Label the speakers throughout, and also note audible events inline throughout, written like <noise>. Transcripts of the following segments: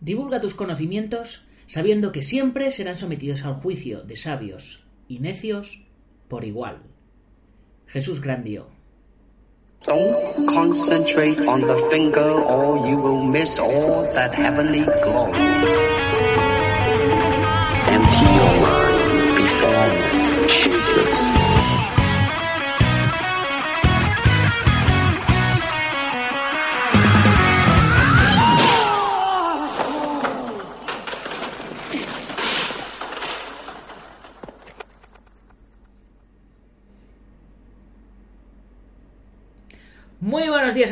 Speaker 1: Divulga tus conocimientos sabiendo que siempre serán sometidos al juicio de sabios y necios por igual. Jesús Grandio.
Speaker 2: Don't concentrate on the finger or you will miss all that heavenly glow. Empty your mind, be formless, shapeless.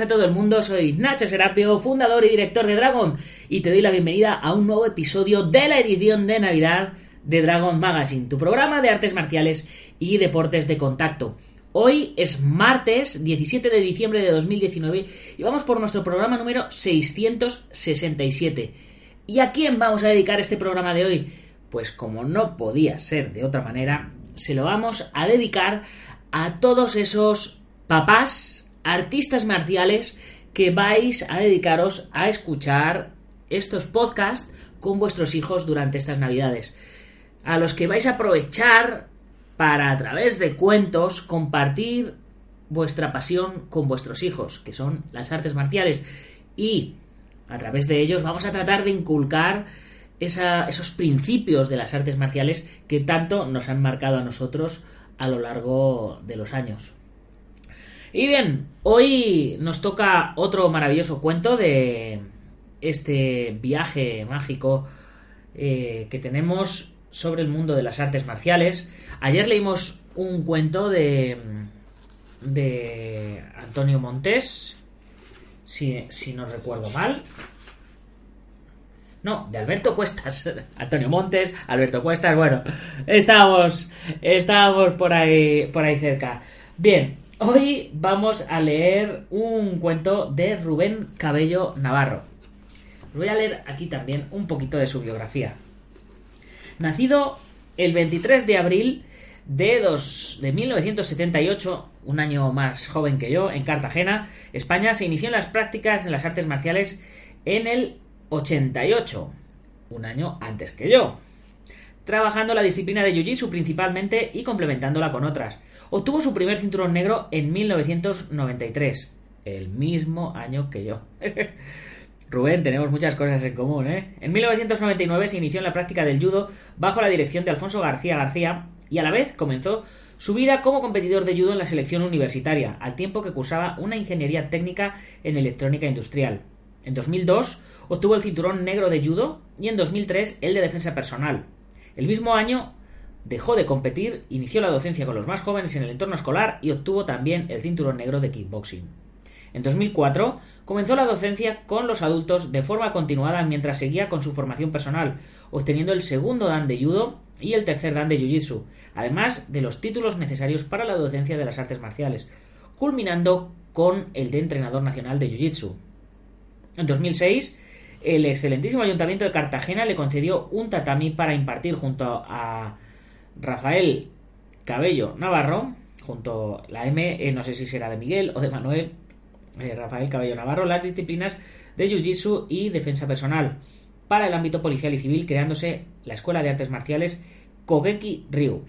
Speaker 1: Todo el mundo, soy Nacho Serapio, fundador y director de Dragon, y te doy la bienvenida a un nuevo episodio de la edición de Navidad de Dragon Magazine, tu programa de artes marciales y deportes de contacto. Hoy es martes 17 de diciembre de 2019 y vamos por nuestro programa número 667. ¿Y a quién vamos a dedicar este programa de hoy? Pues como no podía ser de otra manera, se lo vamos a dedicar a todos esos papás artistas marciales que vais a dedicaros a escuchar estos podcasts con vuestros hijos durante estas navidades. A los que vais a aprovechar para a través de cuentos compartir vuestra pasión con vuestros hijos, que son las artes marciales. Y a través de ellos vamos a tratar de inculcar esos principios de las artes marciales que tanto nos han marcado a nosotros a lo largo de los años. Y bien, hoy nos toca otro maravilloso cuento de este viaje mágico eh, que tenemos sobre el mundo de las artes marciales. Ayer leímos un cuento de, de Antonio Montes, si, si no recuerdo mal. No, de Alberto Cuestas. <laughs> Antonio Montes, Alberto Cuestas, bueno, estábamos, estábamos por ahí, por ahí cerca. Bien, Hoy vamos a leer un cuento de Rubén Cabello Navarro. Voy a leer aquí también un poquito de su biografía. Nacido el 23 de abril de, dos, de 1978, un año más joven que yo, en Cartagena, España, se inició en las prácticas de las artes marciales en el 88, un año antes que yo, trabajando la disciplina de Jiu-Jitsu principalmente y complementándola con otras. Obtuvo su primer cinturón negro en 1993, el mismo año que yo. <laughs> Rubén, tenemos muchas cosas en común, ¿eh? En 1999 se inició en la práctica del judo bajo la dirección de Alfonso García García y a la vez comenzó su vida como competidor de judo en la selección universitaria, al tiempo que cursaba una ingeniería técnica en electrónica industrial. En 2002 obtuvo el cinturón negro de judo y en 2003 el de defensa personal. El mismo año Dejó de competir, inició la docencia con los más jóvenes en el entorno escolar y obtuvo también el cinturón negro de kickboxing. En 2004 comenzó la docencia con los adultos de forma continuada mientras seguía con su formación personal, obteniendo el segundo dan de judo y el tercer dan de jiu-jitsu, además de los títulos necesarios para la docencia de las artes marciales, culminando con el de entrenador nacional de jiu-jitsu. En 2006, el excelentísimo ayuntamiento de Cartagena le concedió un tatami para impartir junto a Rafael Cabello Navarro, junto a la M, eh, no sé si será de Miguel o de Manuel, eh, Rafael Cabello Navarro, las disciplinas de Jiu-Jitsu y defensa personal para el ámbito policial y civil, creándose la Escuela de Artes Marciales Kogeki Ryu.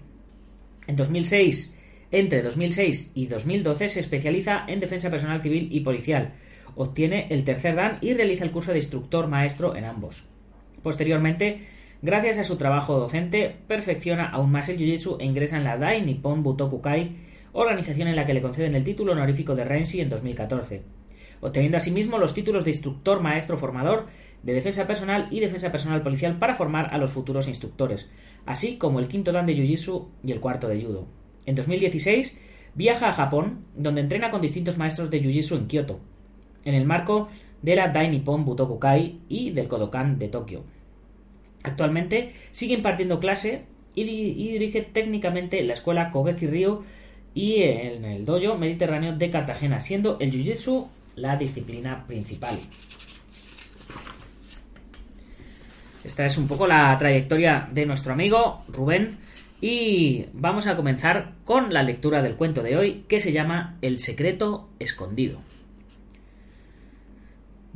Speaker 1: En 2006, entre 2006 y 2012 se especializa en defensa personal civil y policial. Obtiene el tercer dan y realiza el curso de instructor maestro en ambos. Posteriormente, Gracias a su trabajo docente, perfecciona aún más el Jiu-Jitsu e ingresa en la Dai Nippon Butokukai, organización en la que le conceden el título honorífico de Renshi en 2014, obteniendo asimismo los títulos de instructor maestro formador de defensa personal y defensa personal policial para formar a los futuros instructores, así como el quinto dan de Jiu-Jitsu y el cuarto de Judo. En 2016 viaja a Japón, donde entrena con distintos maestros de Jiu-Jitsu en Kioto, en el marco de la Dai Nippon Butokukai y del Kodokan de Tokio. Actualmente sigue impartiendo clase y, y dirige técnicamente la escuela Kogeki Ryu y en el dojo mediterráneo de Cartagena, siendo el Jiu-Jitsu la disciplina principal. Esta es un poco la trayectoria de nuestro amigo Rubén y vamos a comenzar con la lectura del cuento de hoy que se llama El secreto escondido.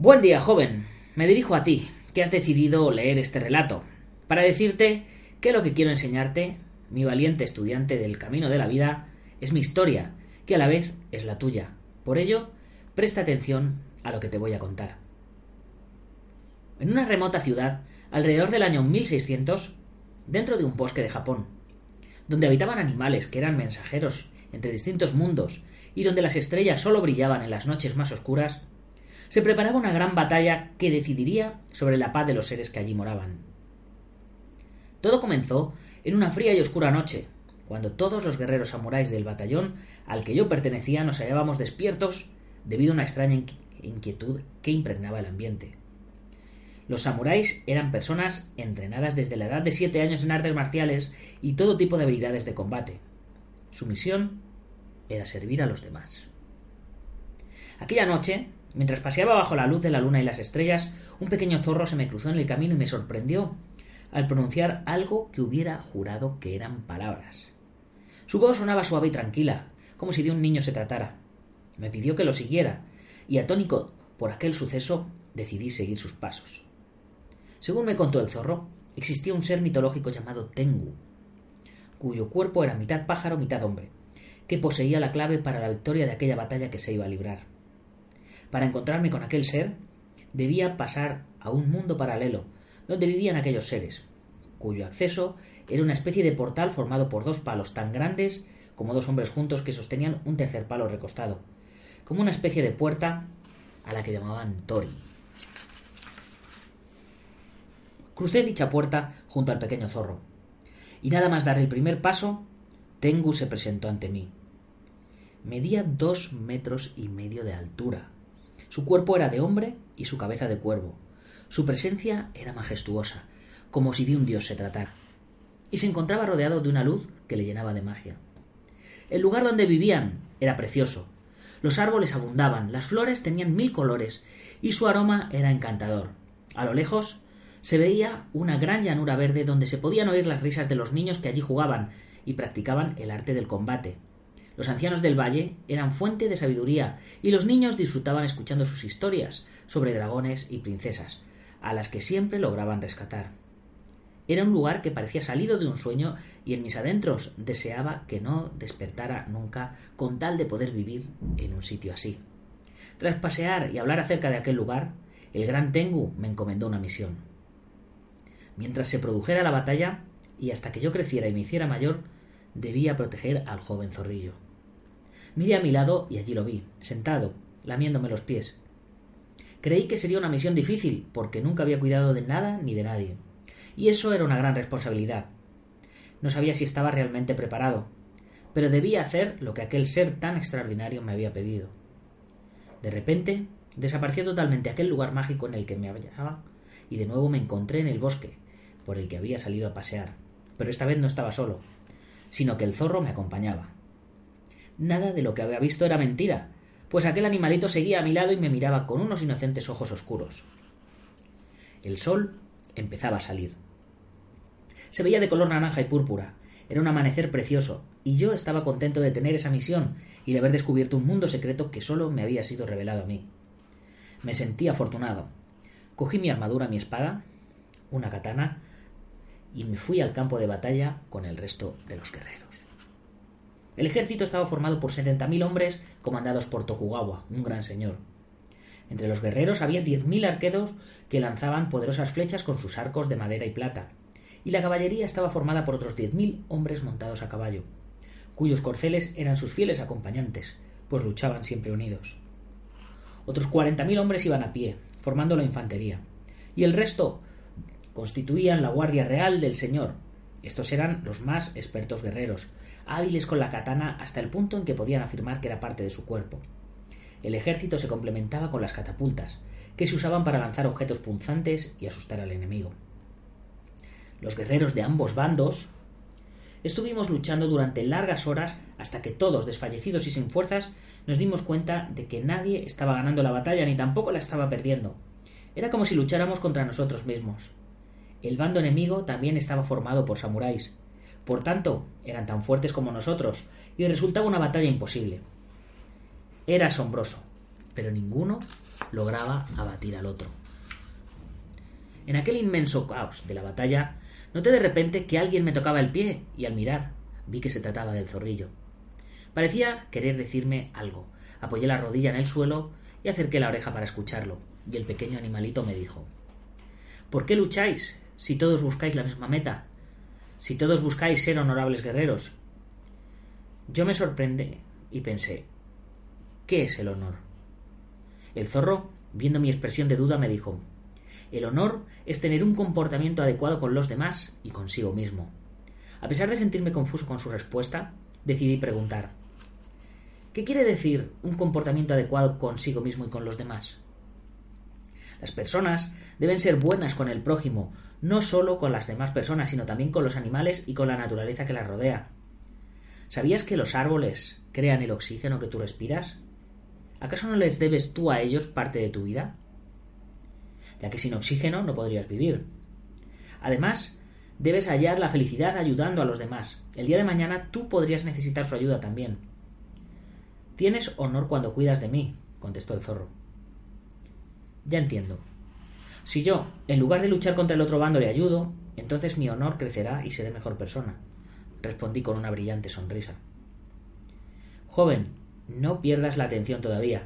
Speaker 1: Buen día, joven. Me dirijo a ti, que has decidido leer este relato, para decirte que lo que quiero enseñarte, mi valiente estudiante del camino de la vida, es mi historia, que a la vez es la tuya. Por ello, presta atención a lo que te voy a contar. En una remota ciudad, alrededor del año 1600, dentro de un bosque de Japón, donde habitaban animales que eran mensajeros entre distintos mundos y donde las estrellas solo brillaban en las noches más oscuras, se preparaba una gran batalla que decidiría sobre la paz de los seres que allí moraban. Todo comenzó en una fría y oscura noche, cuando todos los guerreros samuráis del batallón al que yo pertenecía nos hallábamos despiertos debido a una extraña inquietud que impregnaba el ambiente. Los samuráis eran personas entrenadas desde la edad de siete años en artes marciales y todo tipo de habilidades de combate. Su misión era servir a los demás. Aquella noche, mientras paseaba bajo la luz de la luna y las estrellas, un pequeño zorro se me cruzó en el camino y me sorprendió al pronunciar algo que hubiera jurado que eran palabras. Su voz sonaba suave y tranquila, como si de un niño se tratara. Me pidió que lo siguiera, y atónico por aquel suceso decidí seguir sus pasos. Según me contó el zorro, existía un ser mitológico llamado Tengu, cuyo cuerpo era mitad pájaro, mitad hombre, que poseía la clave para la victoria de aquella batalla que se iba a librar. Para encontrarme con aquel ser, debía pasar a un mundo paralelo, donde vivían aquellos seres, cuyo acceso era una especie de portal formado por dos palos tan grandes como dos hombres juntos que sostenían un tercer palo recostado, como una especie de puerta a la que llamaban Tori. Crucé dicha puerta junto al pequeño zorro, y nada más dar el primer paso, Tengu se presentó ante mí. Medía dos metros y medio de altura. Su cuerpo era de hombre y su cabeza de cuervo. Su presencia era majestuosa, como si de un dios se tratara y se encontraba rodeado de una luz que le llenaba de magia. El lugar donde vivían era precioso. Los árboles abundaban, las flores tenían mil colores y su aroma era encantador. A lo lejos se veía una gran llanura verde donde se podían oír las risas de los niños que allí jugaban y practicaban el arte del combate. Los ancianos del valle eran fuente de sabiduría y los niños disfrutaban escuchando sus historias sobre dragones y princesas, a las que siempre lograban rescatar. Era un lugar que parecía salido de un sueño y en mis adentros deseaba que no despertara nunca con tal de poder vivir en un sitio así. Tras pasear y hablar acerca de aquel lugar, el gran Tengu me encomendó una misión. Mientras se produjera la batalla, y hasta que yo creciera y me hiciera mayor, debía proteger al joven zorrillo. Miré a mi lado y allí lo vi, sentado, lamiéndome los pies. Creí que sería una misión difícil, porque nunca había cuidado de nada ni de nadie y eso era una gran responsabilidad. No sabía si estaba realmente preparado, pero debía hacer lo que aquel ser tan extraordinario me había pedido. De repente, desapareció totalmente aquel lugar mágico en el que me hallaba, y de nuevo me encontré en el bosque, por el que había salido a pasear. Pero esta vez no estaba solo, sino que el zorro me acompañaba. Nada de lo que había visto era mentira, pues aquel animalito seguía a mi lado y me miraba con unos inocentes ojos oscuros. El sol empezaba a salir. Se veía de color naranja y púrpura. Era un amanecer precioso, y yo estaba contento de tener esa misión y de haber descubierto un mundo secreto que solo me había sido revelado a mí. Me sentí afortunado. Cogí mi armadura, mi espada, una katana, y me fui al campo de batalla con el resto de los guerreros. El ejército estaba formado por setenta mil hombres comandados por Tokugawa, un gran señor. Entre los guerreros había diez mil arqueros que lanzaban poderosas flechas con sus arcos de madera y plata, y la caballería estaba formada por otros diez mil hombres montados a caballo, cuyos corceles eran sus fieles acompañantes, pues luchaban siempre unidos. Otros cuarenta mil hombres iban a pie, formando la infantería, y el resto constituían la guardia real del señor. Estos eran los más expertos guerreros, hábiles con la katana hasta el punto en que podían afirmar que era parte de su cuerpo. El ejército se complementaba con las catapultas, que se usaban para lanzar objetos punzantes y asustar al enemigo. Los guerreros de ambos bandos estuvimos luchando durante largas horas hasta que todos, desfallecidos y sin fuerzas, nos dimos cuenta de que nadie estaba ganando la batalla ni tampoco la estaba perdiendo. Era como si lucháramos contra nosotros mismos. El bando enemigo también estaba formado por samuráis. Por tanto, eran tan fuertes como nosotros, y resultaba una batalla imposible. Era asombroso, pero ninguno lograba abatir al otro. En aquel inmenso caos de la batalla, noté de repente que alguien me tocaba el pie, y al mirar vi que se trataba del zorrillo. Parecía querer decirme algo. Apoyé la rodilla en el suelo y acerqué la oreja para escucharlo, y el pequeño animalito me dijo ¿Por qué lucháis si todos buscáis la misma meta? Si todos buscáis ser honorables guerreros. Yo me sorprendí y pensé ¿Qué es el honor? El zorro, viendo mi expresión de duda, me dijo El honor es tener un comportamiento adecuado con los demás y consigo mismo. A pesar de sentirme confuso con su respuesta, decidí preguntar ¿Qué quiere decir un comportamiento adecuado consigo mismo y con los demás? Las personas deben ser buenas con el prójimo, no solo con las demás personas, sino también con los animales y con la naturaleza que las rodea. ¿Sabías que los árboles crean el oxígeno que tú respiras? ¿Acaso no les debes tú a ellos parte de tu vida? Ya que sin oxígeno no podrías vivir. Además, debes hallar la felicidad ayudando a los demás. El día de mañana tú podrías necesitar su ayuda también. Tienes honor cuando cuidas de mí, contestó el zorro. Ya entiendo. Si yo, en lugar de luchar contra el otro bando, le ayudo, entonces mi honor crecerá y seré mejor persona, respondí con una brillante sonrisa. Joven, no pierdas la atención todavía,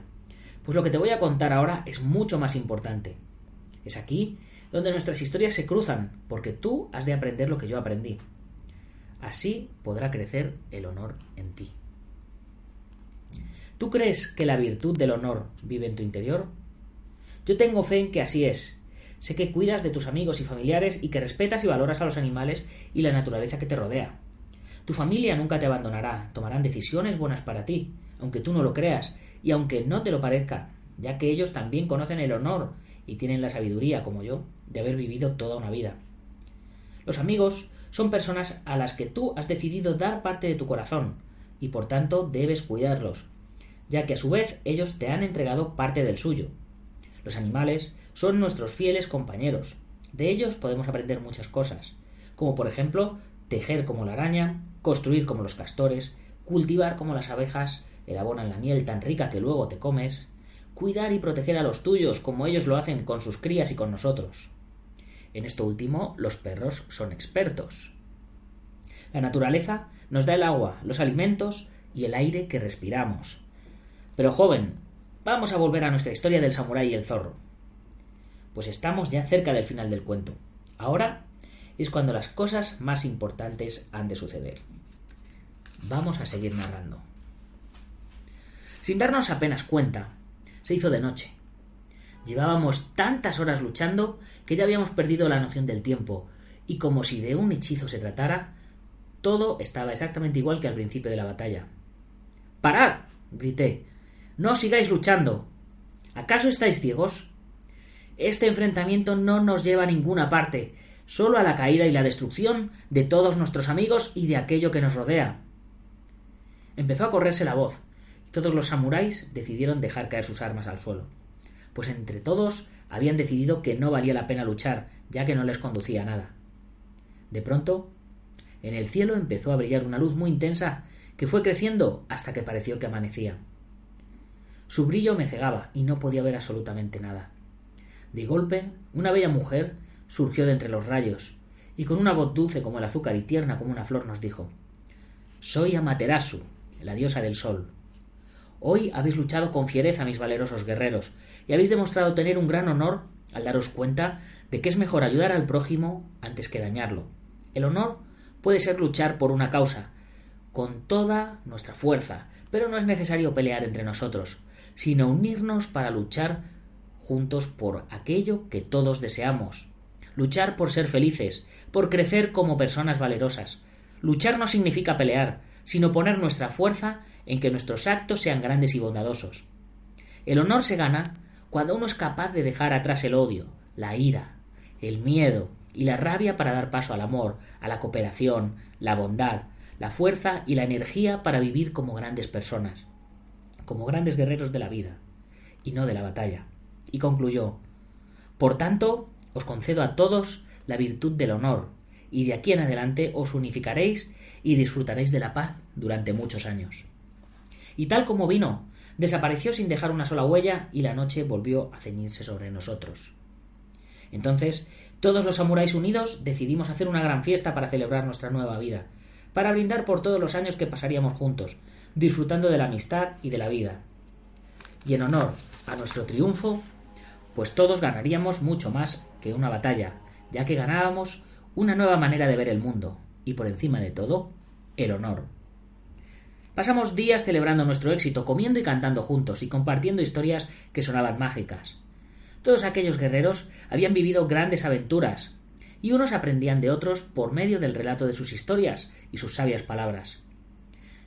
Speaker 1: pues lo que te voy a contar ahora es mucho más importante. Es aquí donde nuestras historias se cruzan, porque tú has de aprender lo que yo aprendí. Así podrá crecer el honor en ti. ¿Tú crees que la virtud del honor vive en tu interior? Yo tengo fe en que así es. Sé que cuidas de tus amigos y familiares y que respetas y valoras a los animales y la naturaleza que te rodea. Tu familia nunca te abandonará, tomarán decisiones buenas para ti, aunque tú no lo creas y aunque no te lo parezca, ya que ellos también conocen el honor y tienen la sabiduría, como yo, de haber vivido toda una vida. Los amigos son personas a las que tú has decidido dar parte de tu corazón, y por tanto debes cuidarlos, ya que a su vez ellos te han entregado parte del suyo. Los animales son nuestros fieles compañeros. De ellos podemos aprender muchas cosas, como por ejemplo tejer como la araña, construir como los castores, cultivar como las abejas, elaboran la miel tan rica que luego te comes, cuidar y proteger a los tuyos como ellos lo hacen con sus crías y con nosotros. En esto último, los perros son expertos. La naturaleza nos da el agua, los alimentos y el aire que respiramos. Pero joven, vamos a volver a nuestra historia del samurái y el zorro. Pues estamos ya cerca del final del cuento. Ahora es cuando las cosas más importantes han de suceder. Vamos a seguir narrando. Sin darnos apenas cuenta, se hizo de noche. Llevábamos tantas horas luchando que ya habíamos perdido la noción del tiempo, y como si de un hechizo se tratara, todo estaba exactamente igual que al principio de la batalla. ¡Parad! grité. No sigáis luchando. ¿Acaso estáis ciegos? Este enfrentamiento no nos lleva a ninguna parte, solo a la caída y la destrucción de todos nuestros amigos y de aquello que nos rodea. Empezó a correrse la voz. Y todos los samuráis decidieron dejar caer sus armas al suelo, pues entre todos habían decidido que no valía la pena luchar, ya que no les conducía a nada. De pronto en el cielo empezó a brillar una luz muy intensa que fue creciendo hasta que pareció que amanecía. Su brillo me cegaba y no podía ver absolutamente nada. De golpe, una bella mujer surgió de entre los rayos y con una voz dulce como el azúcar y tierna como una flor nos dijo Soy Amaterasu, la diosa del sol. Hoy habéis luchado con fiereza, mis valerosos guerreros, y habéis demostrado tener un gran honor al daros cuenta de que es mejor ayudar al prójimo antes que dañarlo. El honor puede ser luchar por una causa, con toda nuestra fuerza, pero no es necesario pelear entre nosotros, sino unirnos para luchar juntos por aquello que todos deseamos. Luchar por ser felices, por crecer como personas valerosas. Luchar no significa pelear, sino poner nuestra fuerza en que nuestros actos sean grandes y bondadosos. El honor se gana cuando uno es capaz de dejar atrás el odio, la ira, el miedo y la rabia para dar paso al amor, a la cooperación, la bondad, la fuerza y la energía para vivir como grandes personas, como grandes guerreros de la vida, y no de la batalla. Y concluyó, Por tanto, os concedo a todos la virtud del honor, y de aquí en adelante os unificaréis y disfrutaréis de la paz durante muchos años. Y tal como vino, desapareció sin dejar una sola huella y la noche volvió a ceñirse sobre nosotros. Entonces, todos los samuráis unidos decidimos hacer una gran fiesta para celebrar nuestra nueva vida, para brindar por todos los años que pasaríamos juntos, disfrutando de la amistad y de la vida. Y en honor a nuestro triunfo, pues todos ganaríamos mucho más que una batalla, ya que ganábamos una nueva manera de ver el mundo, y por encima de todo, el honor. Pasamos días celebrando nuestro éxito, comiendo y cantando juntos y compartiendo historias que sonaban mágicas. Todos aquellos guerreros habían vivido grandes aventuras, y unos aprendían de otros por medio del relato de sus historias y sus sabias palabras.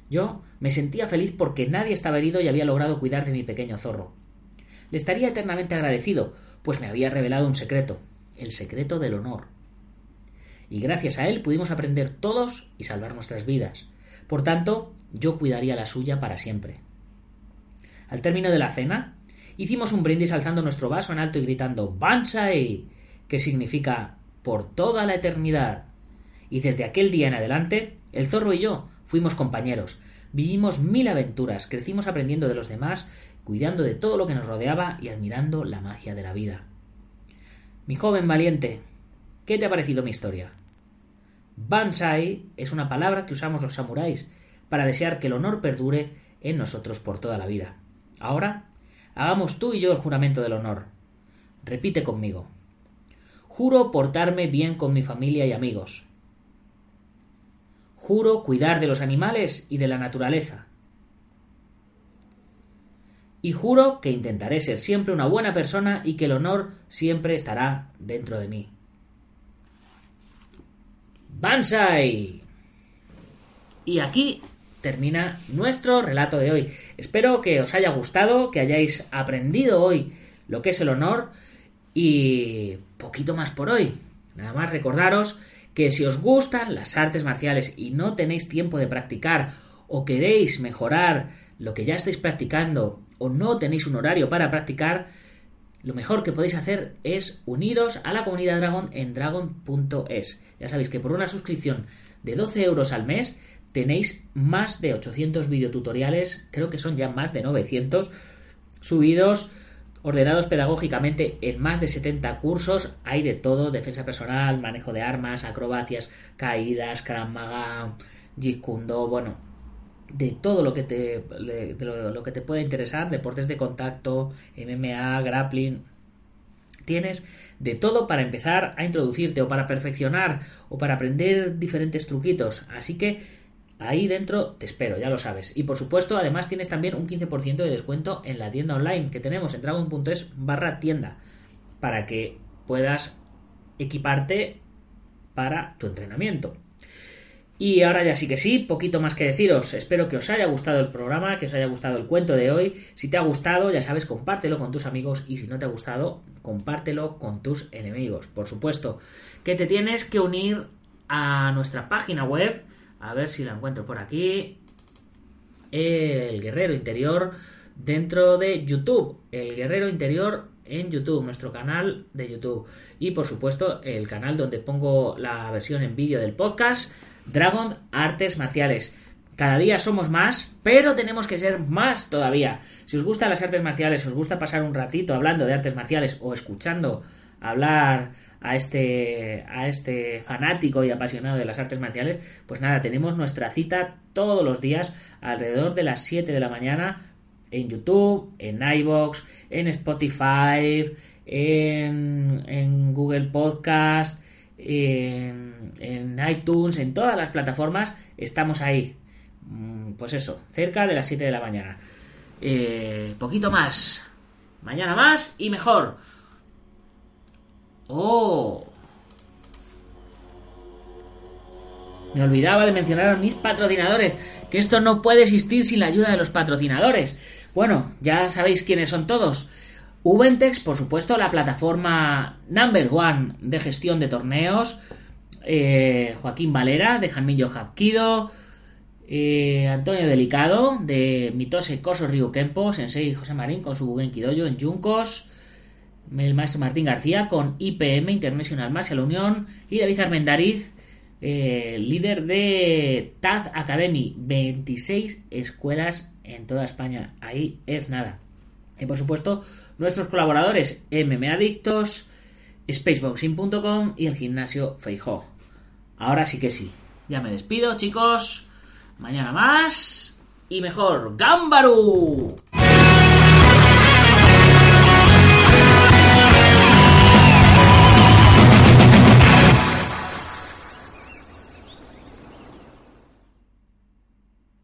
Speaker 1: Yo me sentía feliz porque nadie estaba herido y había logrado cuidar de mi pequeño zorro. Le estaría eternamente agradecido, pues me había revelado un secreto, el secreto del honor. Y gracias a él pudimos aprender todos y salvar nuestras vidas. Por tanto, yo cuidaría la suya para siempre. Al término de la cena, hicimos un brindis alzando nuestro vaso en alto y gritando Bansai, que significa por toda la eternidad. Y desde aquel día en adelante, el zorro y yo fuimos compañeros, vivimos mil aventuras, crecimos aprendiendo de los demás, cuidando de todo lo que nos rodeaba y admirando la magia de la vida. Mi joven valiente, ¿qué te ha parecido mi historia? Bansai es una palabra que usamos los samuráis para desear que el honor perdure en nosotros por toda la vida. Ahora, hagamos tú y yo el juramento del honor. Repite conmigo. Juro portarme bien con mi familia y amigos. Juro cuidar de los animales y de la naturaleza. Y juro que intentaré ser siempre una buena persona y que el honor siempre estará dentro de mí. Bansai. Y aquí termina nuestro relato de hoy. Espero que os haya gustado, que hayáis aprendido hoy lo que es el honor y poquito más por hoy. Nada más recordaros que si os gustan las artes marciales y no tenéis tiempo de practicar o queréis mejorar lo que ya estáis practicando o no tenéis un horario para practicar, lo mejor que podéis hacer es uniros a la comunidad Dragon en dragon.es. Ya sabéis que por una suscripción de 12 euros al mes tenéis más de 800 videotutoriales, creo que son ya más de 900 subidos, ordenados pedagógicamente en más de 70 cursos. Hay de todo, defensa personal, manejo de armas, acrobacias, caídas, Krav Maga, Jeet bueno, de todo lo que te lo, que te pueda interesar, deportes de contacto, MMA, grappling, tienes de todo para empezar a introducirte o para perfeccionar o para aprender diferentes truquitos. Así que ahí dentro te espero, ya lo sabes. Y por supuesto, además tienes también un 15% de descuento en la tienda online que tenemos en dragon.es barra tienda para que puedas equiparte para tu entrenamiento. Y ahora ya sí que sí, poquito más que deciros. Espero que os haya gustado el programa, que os haya gustado el cuento de hoy. Si te ha gustado, ya sabes, compártelo con tus amigos y si no te ha gustado, compártelo con tus enemigos. Por supuesto, que te tienes que unir a nuestra página web. A ver si la encuentro por aquí. El Guerrero Interior dentro de YouTube. El Guerrero Interior en YouTube, nuestro canal de YouTube. Y por supuesto, el canal donde pongo la versión en vídeo del podcast Dragon Artes Marciales. Cada día somos más, pero tenemos que ser más todavía. Si os gustan las artes marciales, os gusta pasar un ratito hablando de artes marciales o escuchando hablar a este, a este fanático y apasionado de las artes marciales, pues nada, tenemos nuestra cita todos los días alrededor de las 7 de la mañana en YouTube, en iBox, en Spotify, en, en Google Podcast, en, iTunes, en todas las plataformas, estamos ahí. Mm, pues eso, cerca de las 7 de la mañana. Eh, poquito más. Mañana más y mejor. Oh. Me olvidaba de mencionar a mis patrocinadores, que esto no puede existir sin la ayuda de los patrocinadores. Bueno, ya sabéis quiénes son todos. Ubentex, por supuesto, la plataforma number one de gestión de torneos. Eh, Joaquín Valera, de Jamillo Japquido. Eh, Antonio Delicado, de Mitose Coso Río Kempo. Sensei José Marín con su Genkidoyo en Juncos. El maestro Martín García con IPM, International Martial Unión. Y David Armendariz, eh, líder de Taz Academy. 26 escuelas en toda España. Ahí es nada. Y por supuesto, nuestros colaboradores MMA Adictos, Spaceboxing.com y el gimnasio Feijó. Ahora sí que sí. Ya me despido, chicos. Mañana más y mejor. ¡Gámbaru!